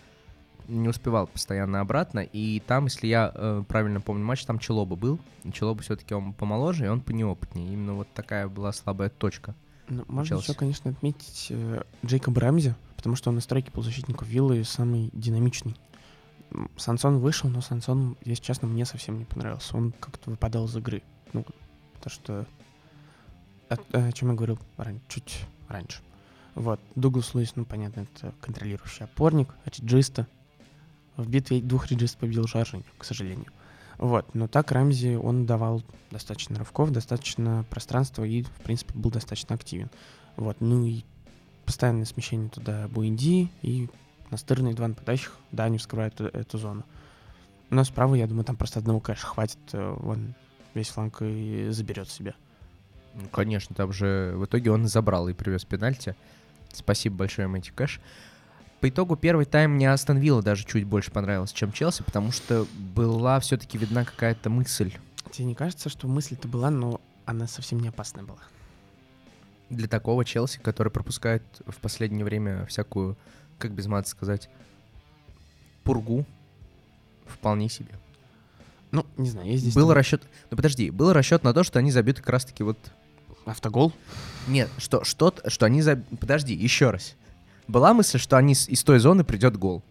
Speaker 1: не успевал постоянно обратно. И там, если я э, правильно помню матч, там Челоба был. И Челоба все-таки он помоложе, и он понеопытнее. Именно вот такая была слабая точка.
Speaker 2: Ну, можно еще, конечно, отметить э, Джейкоба Рэмзи, потому что он на стройке полузащитников Виллы самый динамичный. Сансон вышел, но Сансон, если честно, мне совсем не понравился. Он как-то выпадал из игры. Ну, то, что... О, о чем я говорил ран- чуть раньше. Вот. Дуглас Луис, ну, понятно, это контролирующий опорник, реджиста. В битве двух реджистов победил Жоржиньо, к сожалению. Вот. Но так Рамзи, он давал достаточно рывков, достаточно пространства и, в принципе, был достаточно активен. Вот. Ну и постоянное смещение туда Буинди и настырные два нападающих, да, они вскрывают эту, эту зону. Но справа, я думаю, там просто одного кэша хватит, э, он весь фланг и заберет себе.
Speaker 1: Ну, конечно, там же в итоге он забрал и привез пенальти. Спасибо большое, Мэтти Кэш. По итогу первый тайм мне Астон Вилла даже чуть больше понравился, чем Челси, потому что была все-таки видна какая-то мысль.
Speaker 2: Тебе не кажется, что мысль-то была, но она совсем не опасная была?
Speaker 1: для такого Челси, который пропускает в последнее время всякую, как без мата сказать, пургу, вполне себе.
Speaker 2: Ну, не знаю, я здесь...
Speaker 1: был
Speaker 2: думаю,
Speaker 1: расчет, ну подожди, был расчет на то, что они забьют как раз-таки вот,
Speaker 2: Автогол?
Speaker 1: нет, что, что, что они заб... подожди, еще раз. Была мысль, что они из той зоны придет гол.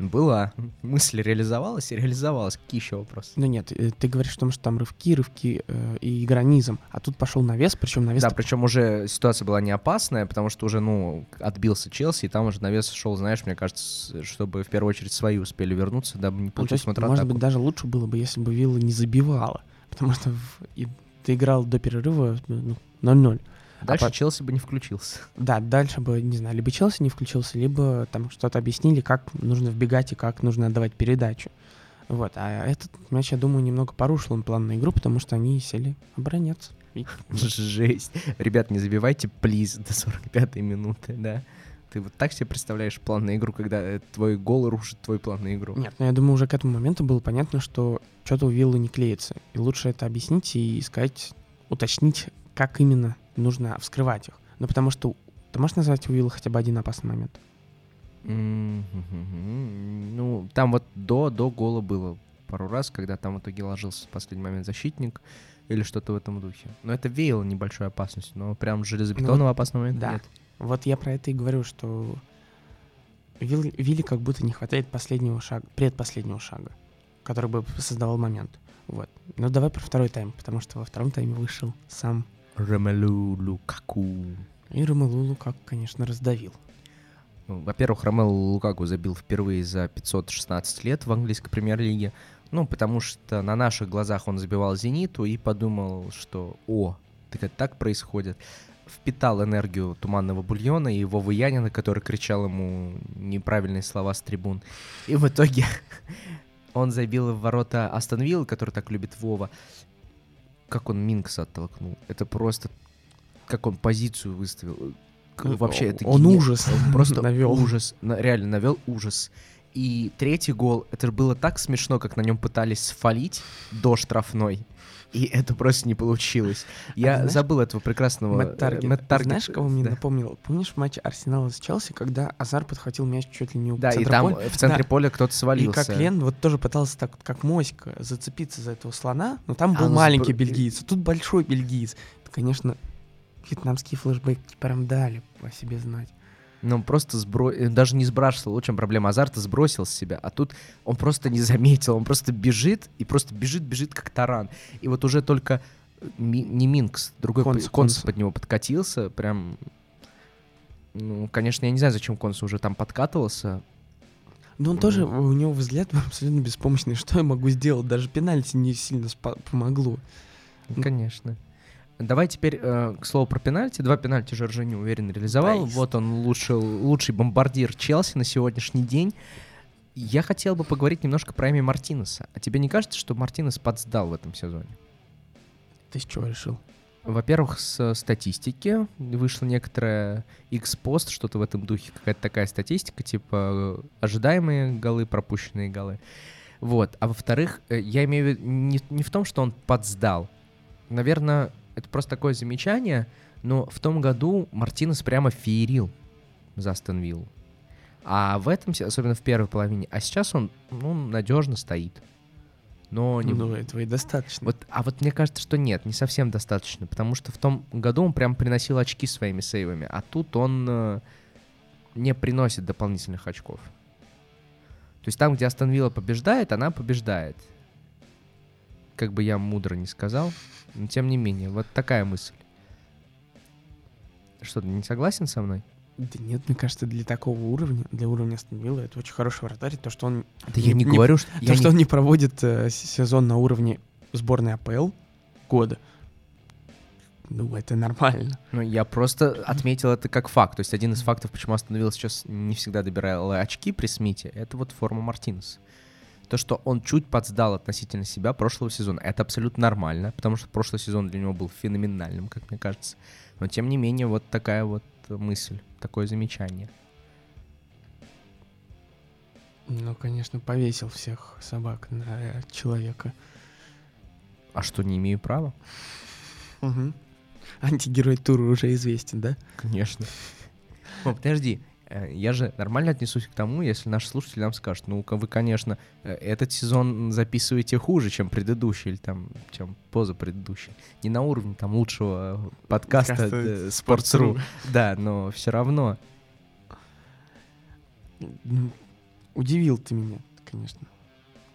Speaker 1: Была. Мысль реализовалась и реализовалась. Какие еще вопросы?
Speaker 2: Ну нет, э, ты говоришь о том, что там рывки, рывки э, и игра низом, а тут пошел навес, причем навес...
Speaker 1: Да, причем уже ситуация была не опасная, потому что уже, ну, отбился Челси, и там уже навес шел, знаешь, мне кажется, чтобы в первую очередь свои успели вернуться, дабы не
Speaker 2: Ну,
Speaker 1: получить
Speaker 2: есть, может быть, даже лучше было бы, если бы Вилла не забивала, потому что в- и ты играл до перерыва ну, 0-0.
Speaker 1: Дальше
Speaker 2: по-
Speaker 1: Челси бы не включился.
Speaker 2: Да, дальше бы, не знаю, либо Челси не включился, либо там что-то объяснили, как нужно вбегать и как нужно отдавать передачу. Вот, а этот мяч, я думаю, немного порушил им план на игру, потому что они сели обороняться.
Speaker 1: Жесть. Ребят, не забивайте, плиз, до 45-й минуты, да. Ты вот так себе представляешь план на игру, когда э, твой гол рушит твой план на игру?
Speaker 2: Нет, ну я думаю, уже к этому моменту было понятно, что что-то у Виллы не клеится. И лучше это объяснить и сказать, уточнить, как именно нужно вскрывать их. Ну, потому что ты можешь назвать у Виллы хотя бы один опасный момент?
Speaker 1: М, Ну, там вот до, до гола было пару раз, когда там в итоге ложился в последний момент защитник или что-то в этом духе. Но это веяло небольшой опасностью, но прям железобетонного опасного момента
Speaker 2: да.
Speaker 1: нет.
Speaker 2: Вот я про это и говорю, что Вилл- Вилле как будто не хватает последнего шага, предпоследнего шага, который бы создавал момент. Вот. Но давай про второй тайм, потому что во втором тайме вышел сам
Speaker 1: Ромелу Лукаку.
Speaker 2: и Ромелулу, как, конечно, раздавил.
Speaker 1: Ну, Во-первых, Ромело Лукаку забил впервые за 516 лет в английской премьер-лиге. Ну, потому что на наших глазах он забивал «Зениту» и подумал, что «О, так это так происходит». Впитал энергию туманного бульона и Вовы Янина, который кричал ему неправильные слова с трибун. И в итоге он забил в ворота Астон Вилла, который так любит Вова. Как он Минкса оттолкнул. Это просто... Как он позицию выставил.
Speaker 2: Ну,
Speaker 1: Вообще, это
Speaker 2: он
Speaker 1: гени-
Speaker 2: ужас
Speaker 1: он просто
Speaker 2: навёл.
Speaker 1: ужас, реально навел ужас. И третий гол, это было так смешно, как на нем пытались сфалить до штрафной. И это просто не получилось. Я
Speaker 2: знаешь,
Speaker 1: забыл этого прекрасного...
Speaker 2: Мэтт
Speaker 1: э,
Speaker 2: Таргет.
Speaker 1: Мэтт Таргет,
Speaker 2: Знаешь, кого мне
Speaker 1: да.
Speaker 2: напомнил? Помнишь матч Арсенала с Челси, когда Азар подхватил мяч чуть ли не у
Speaker 1: Да, и там
Speaker 2: поля?
Speaker 1: в центре
Speaker 2: Да.
Speaker 1: поля кто-то
Speaker 2: И
Speaker 1: свалился.
Speaker 2: как Лен вот тоже пытался так, как моська, зацепиться за этого слона, но там был
Speaker 1: А, ну,
Speaker 2: маленький бельгиец, а тут большой бельгиец. Это, конечно, вьетнамские флешбеки прям дали о себе знать.
Speaker 1: Ну, просто сбро... э, даже не сбрасывал, в чем проблема. Азарта сбросил с себя, а тут он просто не заметил, он просто бежит и просто бежит, бежит как таран. И вот уже только э, Ми- не Мингс, другой
Speaker 2: Конс-
Speaker 1: п- Конс
Speaker 2: Конс.
Speaker 1: под него подкатился, прям... Ну, конечно, я не знаю, зачем Конс уже там подкатывался.
Speaker 2: Но он тоже, у него взгляд был абсолютно беспомощный. Что я могу сделать? Даже пенальти не сильно спа- помогло. Ну.
Speaker 1: Конечно. Давай теперь, э, к слову, про пенальти. Два пенальти Жоржиньо уверенно реализовал.
Speaker 2: Nice.
Speaker 1: Вот он лучший, лучший бомбардир Челси на сегодняшний день. Я хотел бы поговорить немножко про Эми Мартинеса. А тебе не кажется, что Мартинес подсдал в этом сезоне?
Speaker 2: Ты с чего решил?
Speaker 1: Во-первых, с статистики вышла некоторая X-пост, что-то в этом духе, какая-то такая статистика, типа ожидаемые голы, пропущенные голы. Вот. А во-вторых, э, я имею в виду не, не в том, что он подсдал. Наверное, это просто такое замечание, но в том году Мартинес прямо феерил за Астон Виллу. А в этом, особенно в первой половине, а сейчас он, ну, надежно стоит. Но не...
Speaker 2: Ну, этого и достаточно.
Speaker 1: Вот, а вот мне кажется, что нет, не совсем достаточно, потому что в том году он прям приносил очки своими сейвами, а тут он э, не приносит дополнительных очков. То есть там, где Астон Вилла побеждает, она побеждает. Как бы я мудро не сказал, но тем не менее, вот такая мысль. Что, ты не согласен со мной?
Speaker 2: Да нет, мне кажется, для такого уровня, для уровня Астон Вилла, это очень хороший вратарь. То, что он...
Speaker 1: Да я не, говорю, что...
Speaker 2: То, что не... он не проводит э, сезон на уровне сборной АПЛ года, ну, это нормально.
Speaker 1: Ну, я просто отметил это как факт. То есть один из фактов, почему Астон Вилла сейчас не всегда добирал очки при Смите, это вот форма Мартинес. То, что он чуть подсдал относительно себя прошлого сезона, это абсолютно нормально, потому что прошлый сезон для него был феноменальным, как мне кажется. Но тем не менее, вот такая вот мысль, такое замечание.
Speaker 2: Ну, конечно, повесил всех собак на человека.
Speaker 1: А что, не имею права?
Speaker 2: Угу. Антигерой тура уже известен, да?
Speaker 1: Конечно. О, подожди, я же нормально отнесусь к тому, если наши слушатели нам скажут, ну вы, конечно, э, этот сезон записываете хуже, чем предыдущий, или там, чем позапредыдущий. Не на уровне там лучшего подкаста э, Sports.ru. Да, но все равно.
Speaker 2: Ну, удивил ты меня, конечно.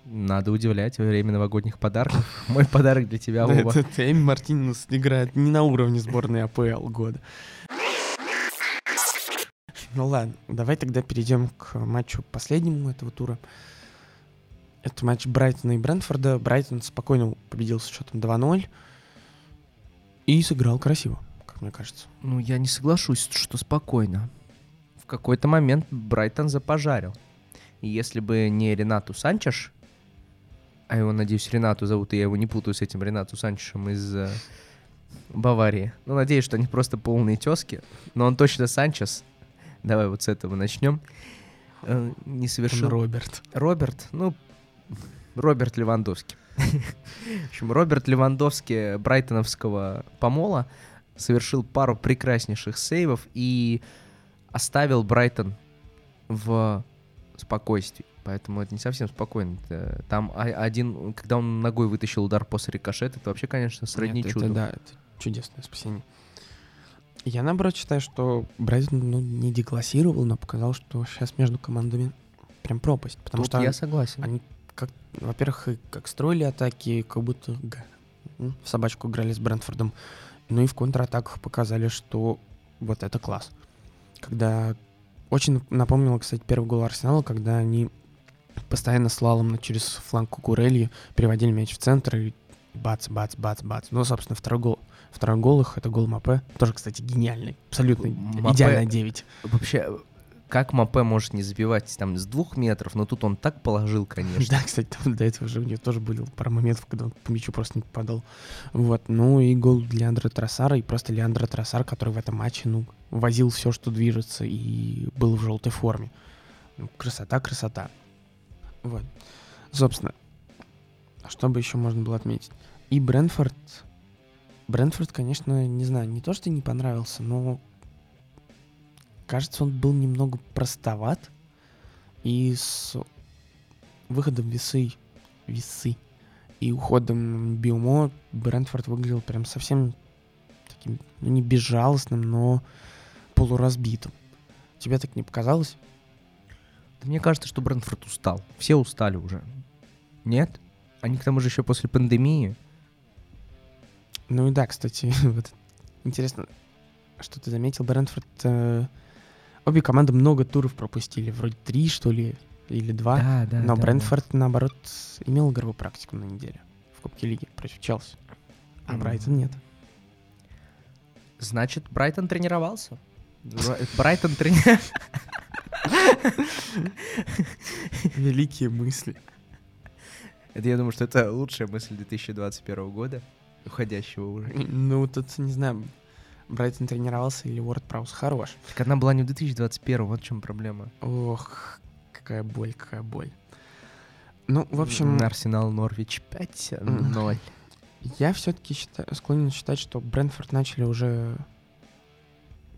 Speaker 1: Надо удивлять во время новогодних подарков. Мой подарок для тебя, Вова.
Speaker 2: Эми Мартинес играет не на уровне сборной АПЛ года. Ну ладно, давай тогда перейдем к матчу последнему этого тура. Это матч Брайтона и Брентфорда. Брайтон спокойно победил с счетом 2-0 и сыграл красиво, как мне кажется.
Speaker 1: Ну, я не соглашусь, что спокойно. В какой-то момент Брайтон запожарил. И если бы не Ренату Санчеш, а его, надеюсь, Ренату зовут, и я его не путаю с этим Ренату Санчешем из э, Баварии. Ну, надеюсь, что они просто полные тески, но он точно Санчес. Давай вот с этого начнем. Э, не совершил...
Speaker 2: Роберт.
Speaker 1: Роберт, ну, Роберт Левандовский. В общем, Роберт Левандовский брайтоновского помола совершил пару прекраснейших сейвов и оставил Брайтон в спокойствии. Поэтому это не совсем спокойно. Там один, когда он ногой вытащил удар после рикошета, это вообще, конечно, сродни
Speaker 2: Нет,
Speaker 1: чуду.
Speaker 2: Это, да, это чудесное спасение. Я, наоборот, считаю, что Брайтон ну, не деклассировал, но показал, что сейчас между командами прям пропасть. Потому
Speaker 1: Тут
Speaker 2: что
Speaker 1: я согласен.
Speaker 2: Они, как, во-первых, как строили атаки, как будто в собачку играли с Брентфордом. Ну и в контратаках показали, что вот это класс. Когда... Очень напомнило, кстати, первый гол Арсенала, когда они постоянно слалом через фланг Кукурельи переводили мяч в центр и бац, бац, бац, бац. Ну, собственно, второй гол. Второй гол их — это гол Мапе. Тоже, кстати, гениальный. Абсолютно Мапе... идеальная 9.
Speaker 1: Вообще, как Мапе может не забивать там с двух метров, но тут он так положил, конечно.
Speaker 2: Да, кстати, там до этого же у него тоже были пара моментов, когда он по мячу просто не попадал. Вот, ну и гол Леандра Тросара, и просто Леандра Тросар, который в этом матче, ну, возил все, что движется, и был в желтой форме. Ну, красота, красота. Вот. Собственно, что бы еще можно было отметить? И Брэнфорд... Брэнфорд, конечно, не знаю, не то, что не понравился, но кажется, он был немного простоват. И с выходом весы, весы и уходом Биомо Брэнфорд выглядел прям совсем таким, ну, не безжалостным, но полуразбитым. Тебе так не показалось?
Speaker 1: Мне кажется, что Брэнфорд устал. Все устали уже. Нет? Они к тому же еще после пандемии.
Speaker 2: Ну и да, кстати, вот интересно, что ты заметил, Брэнфорд... Э, обе команды много туров пропустили, вроде три, что ли, или два.
Speaker 1: Да, да,
Speaker 2: но
Speaker 1: да,
Speaker 2: Брэнфорд, да. наоборот, имел игровую практику на неделе в Кубке Лиги против Челси. А mm. Брайтон нет.
Speaker 1: Значит, Брайтон тренировался. Брайтон тренировался.
Speaker 2: Великие мысли.
Speaker 1: Это, я думаю, что это лучшая мысль 2021 года. Уходящего уже.
Speaker 2: Ну, тут, не знаю, Брайтон тренировался или Уорд Праус хорош.
Speaker 1: Так она была не в 2021, вот в чем проблема.
Speaker 2: Ох, какая боль, какая боль. Ну, в общем,
Speaker 1: Арсенал Норвич 5-0.
Speaker 2: я все-таки склонен считать, что Брэнфорд начали уже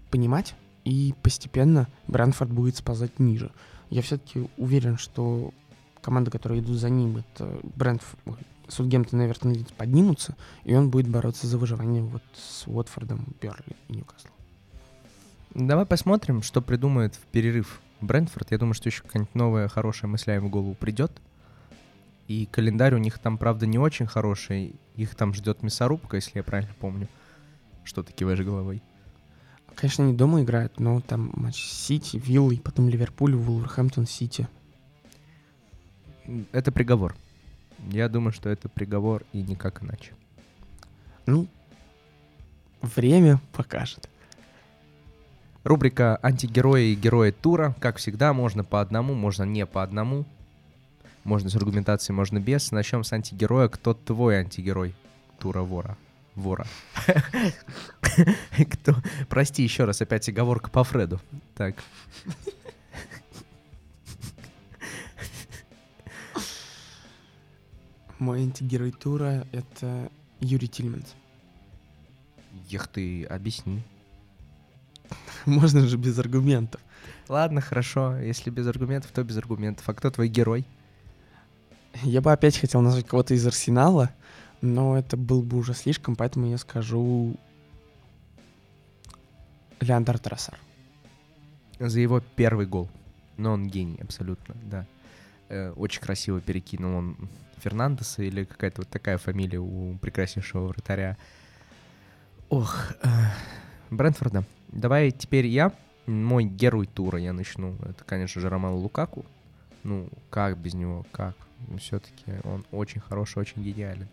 Speaker 2: понимать, и постепенно Брэнфорд будет сползать ниже. Я все-таки уверен, что команды, которые идут за ним, это Брэнфорд, Саутгемптон и Эвертон поднимутся, и он будет бороться за выживание вот с Уотфордом, Берли и Ньюкаслом.
Speaker 1: Давай посмотрим, что придумает в перерыв Брентфорд. Я думаю, что еще какая-нибудь новая хорошая мысля им в голову придет. И календарь у них там, правда, не очень хороший. Их там ждет мясорубка, если я правильно помню. Что ты киваешь головой?
Speaker 2: Конечно, они дома играют, но там матч Сити, Вилл, и потом Ливерпуль, Вулверхэмптон, Сити.
Speaker 1: Это приговор. Я думаю, что это приговор и никак иначе.
Speaker 2: Ну, время покажет.
Speaker 1: Рубрика «Антигерои и герои тура». Как всегда, можно по одному, можно не по одному. Можно с аргументацией, можно без. Начнем с антигероя. Кто твой антигерой тура вора? Вора. Кто? Прости еще раз, опять оговорка по Фреду. Так.
Speaker 2: Мой антигерой тура — это Юрий Тильманс.
Speaker 1: Эх ты, объясни.
Speaker 2: Можно же без аргументов.
Speaker 1: Ладно, хорошо. Если без аргументов, то без аргументов. А кто твой герой?
Speaker 2: Я бы опять хотел назвать кого-то из Арсенала, но это был бы уже слишком, поэтому я скажу Леондар Трассар.
Speaker 1: За его первый гол. Но он гений, абсолютно, да. Э, очень красиво перекинул он Фернандеса или какая-то вот такая фамилия у прекраснейшего вратаря. Ох, э, Брэнфорда. Давай теперь я, мой герой тура я начну. Это, конечно же, Роман Лукаку. Ну, как без него, как? Ну, Все-таки он очень хороший, очень гениален.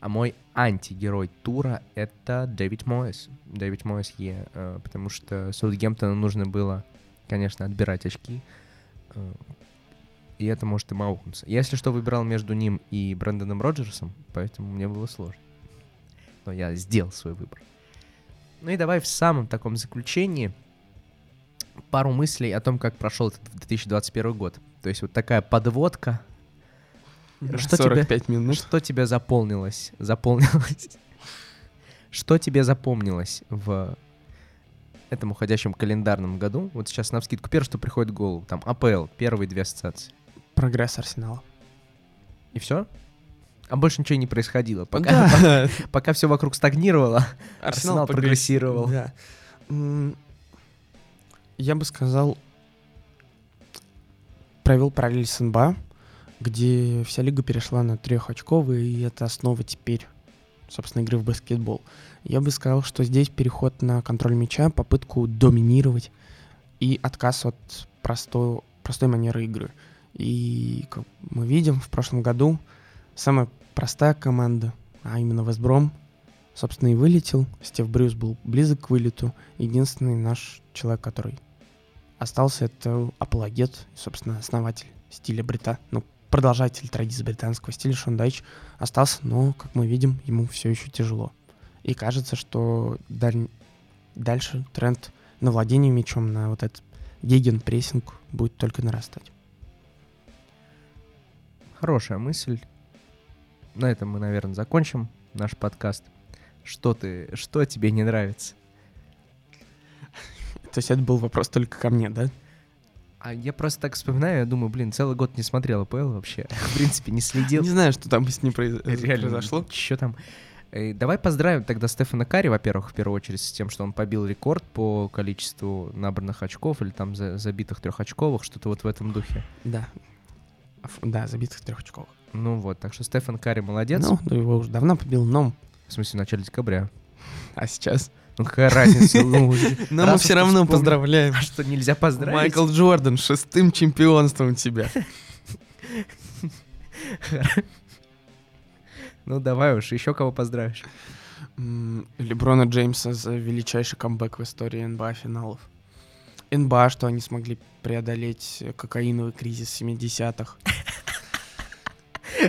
Speaker 1: А мой антигерой тура — это Дэвид Моэс. Дэвид Моэс Е, э, потому что Саутгемптону нужно было, конечно, отбирать очки. И это может им аукнуться. Я, если что, выбирал между ним и Брэндоном Роджерсом, поэтому мне было сложно. Но я сделал свой выбор. Ну и давай в самом таком заключении пару мыслей о том, как прошел этот 2021 год. То есть вот такая подводка. Что
Speaker 2: 45
Speaker 1: тебе,
Speaker 2: минут.
Speaker 1: Что тебе заполнилось? Заполнилось? Что тебе запомнилось в этом уходящем календарном году? Вот сейчас на вскидку первое, что приходит в голову. Там АПЛ, первые две ассоциации.
Speaker 2: Прогресс Арсенала.
Speaker 1: И все? А больше ничего не происходило. Пока,
Speaker 2: Да.
Speaker 1: пока все вокруг стагнировало, Арсенал
Speaker 2: прогресс-
Speaker 1: прогрессировал.
Speaker 2: Да. Я бы сказал, провел параллель с НБА, где вся лига перешла на трехочковые, и это основа теперь, собственно, игры в баскетбол. Я бы сказал, что здесь переход на контроль мяча, попытку доминировать и отказ от простой, простой манеры игры. И как мы видим, в прошлом году самая простая команда, а именно Вестбром, собственно, и вылетел. Стив Брюс был близок к вылету. Единственный наш человек, который остался, это апологет, собственно, основатель стиля брита, ну, продолжатель традиции британского стиля Шон Дайч остался, но, как мы видим, ему все еще тяжело. И кажется, что даль- дальше тренд на владение мячом, на вот этот геген-прессинг будет только нарастать.
Speaker 1: Хорошая мысль. На этом мы, наверное, закончим наш подкаст. Что ты, что тебе не нравится?
Speaker 2: То есть это был вопрос только ко мне, да?
Speaker 1: А я просто так вспоминаю, я думаю, блин, целый год не смотрел АПЛ вообще. В принципе, не следил.
Speaker 2: Не знаю, что там с ним
Speaker 1: Реально,
Speaker 2: произошло.
Speaker 1: Что там? Э, Давай поздравим тогда Стефана Карри, во-первых, в первую очередь, с тем, что он побил рекорд по количеству набранных очков или там за- забитых трехочковых, что-то вот в этом духе.
Speaker 2: Да. Да, забитых трехочковых.
Speaker 1: Ну вот, так что Стефан Карри молодец.
Speaker 2: Ну, да его уже давно побил, но...
Speaker 1: В смысле, в начале декабря.
Speaker 2: А сейчас?
Speaker 1: Ну какая разница? Ну,
Speaker 2: Но мы все равно
Speaker 1: вспомнил.
Speaker 2: поздравляем.
Speaker 1: А что, нельзя поздравить?
Speaker 2: Майкл Джордан, шестым чемпионством тебя.
Speaker 1: Ну давай уж, еще кого поздравишь.
Speaker 2: Леброна Джеймса за величайший камбэк в истории НБА финалов. НБА, что они смогли преодолеть кокаиновый кризис 70-х.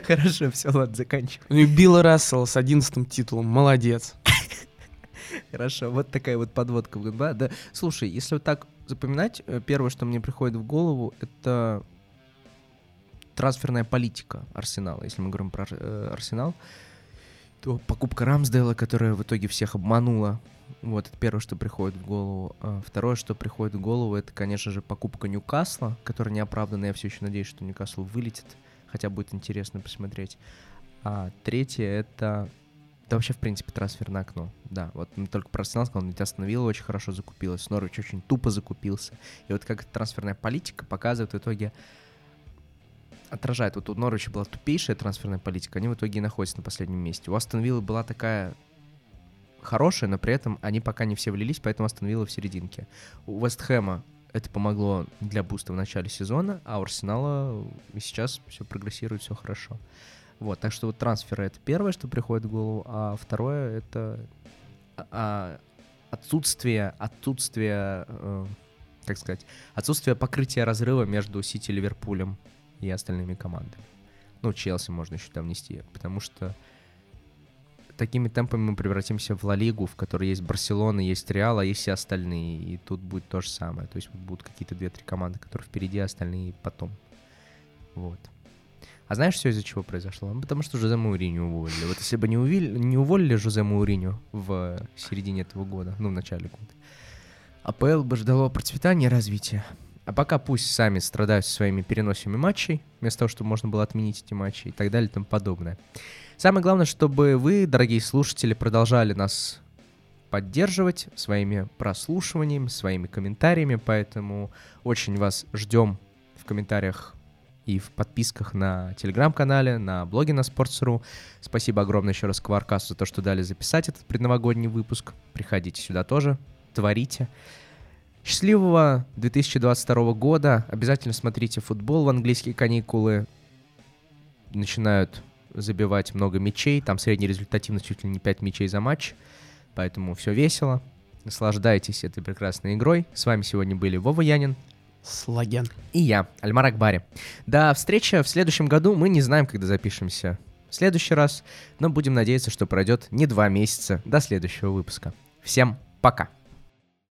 Speaker 1: Хорошо, все, ладно, заканчивай.
Speaker 2: Ну и Билл Рассел с одиннадцатым титулом, молодец.
Speaker 1: Хорошо, вот такая вот подводка в ГНБА. Да, слушай, если вот так запоминать, э, первое, что мне приходит в голову, это трансферная политика Арсенала. Если мы говорим про э, Арсенал, то покупка Рамсдейла, которая в итоге всех обманула, вот, это первое, что приходит в голову. А второе, что приходит в голову, это, конечно же, покупка Ньюкасла, которая неоправданная. Я все еще надеюсь, что Ньюкасл вылетит, хотя будет интересно посмотреть. А третье, это это вообще, в принципе, трансферное окно. Да, вот мы только про Арсенал сказал, ведь остановила очень хорошо закупилась, Норвич очень тупо закупился. И вот как трансферная политика показывает в итоге отражает. Вот у Норвича была тупейшая трансферная политика, они в итоге и находятся на последнем месте. У Астон Виллы была такая хорошая, но при этом они пока не все влились, поэтому Астон Вилла в серединке. У Вест Хэма это помогло для буста в начале сезона, а у Арсенала сейчас все прогрессирует, все хорошо. Вот, так что вот трансферы это первое, что приходит в голову, а второе это а, отсутствие, отсутствие, э, как сказать, отсутствие покрытия разрыва между Сити Ливерпулем и остальными командами. Ну, Челси можно еще там внести, потому что такими темпами мы превратимся в Ла Лигу, в которой есть Барселона, есть Реал, а есть все остальные. И тут будет то же самое. То есть будут какие-то две-три команды, которые впереди, а остальные потом. Вот. А знаешь, все из-за чего произошло? Потому что Жозе Мауриню уволили. Вот если бы не, увили, не уволили Жозе Мауриню в середине этого года, ну, в начале года, АПЛ бы ждало процветания и развития. А пока пусть сами страдают своими переносами матчей, вместо того, чтобы можно было отменить эти матчи и так далее и тому подобное. Самое главное, чтобы вы, дорогие слушатели, продолжали нас поддерживать своими прослушиваниями, своими комментариями, поэтому очень вас ждем в комментариях и в подписках на телеграм-канале, на блоге на Sports.ru. Спасибо огромное еще раз Кваркасу за то, что дали записать этот предновогодний выпуск. Приходите сюда тоже, творите. Счастливого 2022 года. Обязательно смотрите футбол в английские каникулы. Начинают забивать много мячей. Там средняя результативность чуть ли не 5 мячей за матч. Поэтому все весело. Наслаждайтесь этой прекрасной игрой. С вами сегодня были Вова Янин,
Speaker 2: Слаген.
Speaker 1: И я, Альмар Акбари. До встречи в следующем году. Мы не знаем, когда запишемся в следующий раз, но будем надеяться, что пройдет не два месяца до следующего выпуска. Всем пока!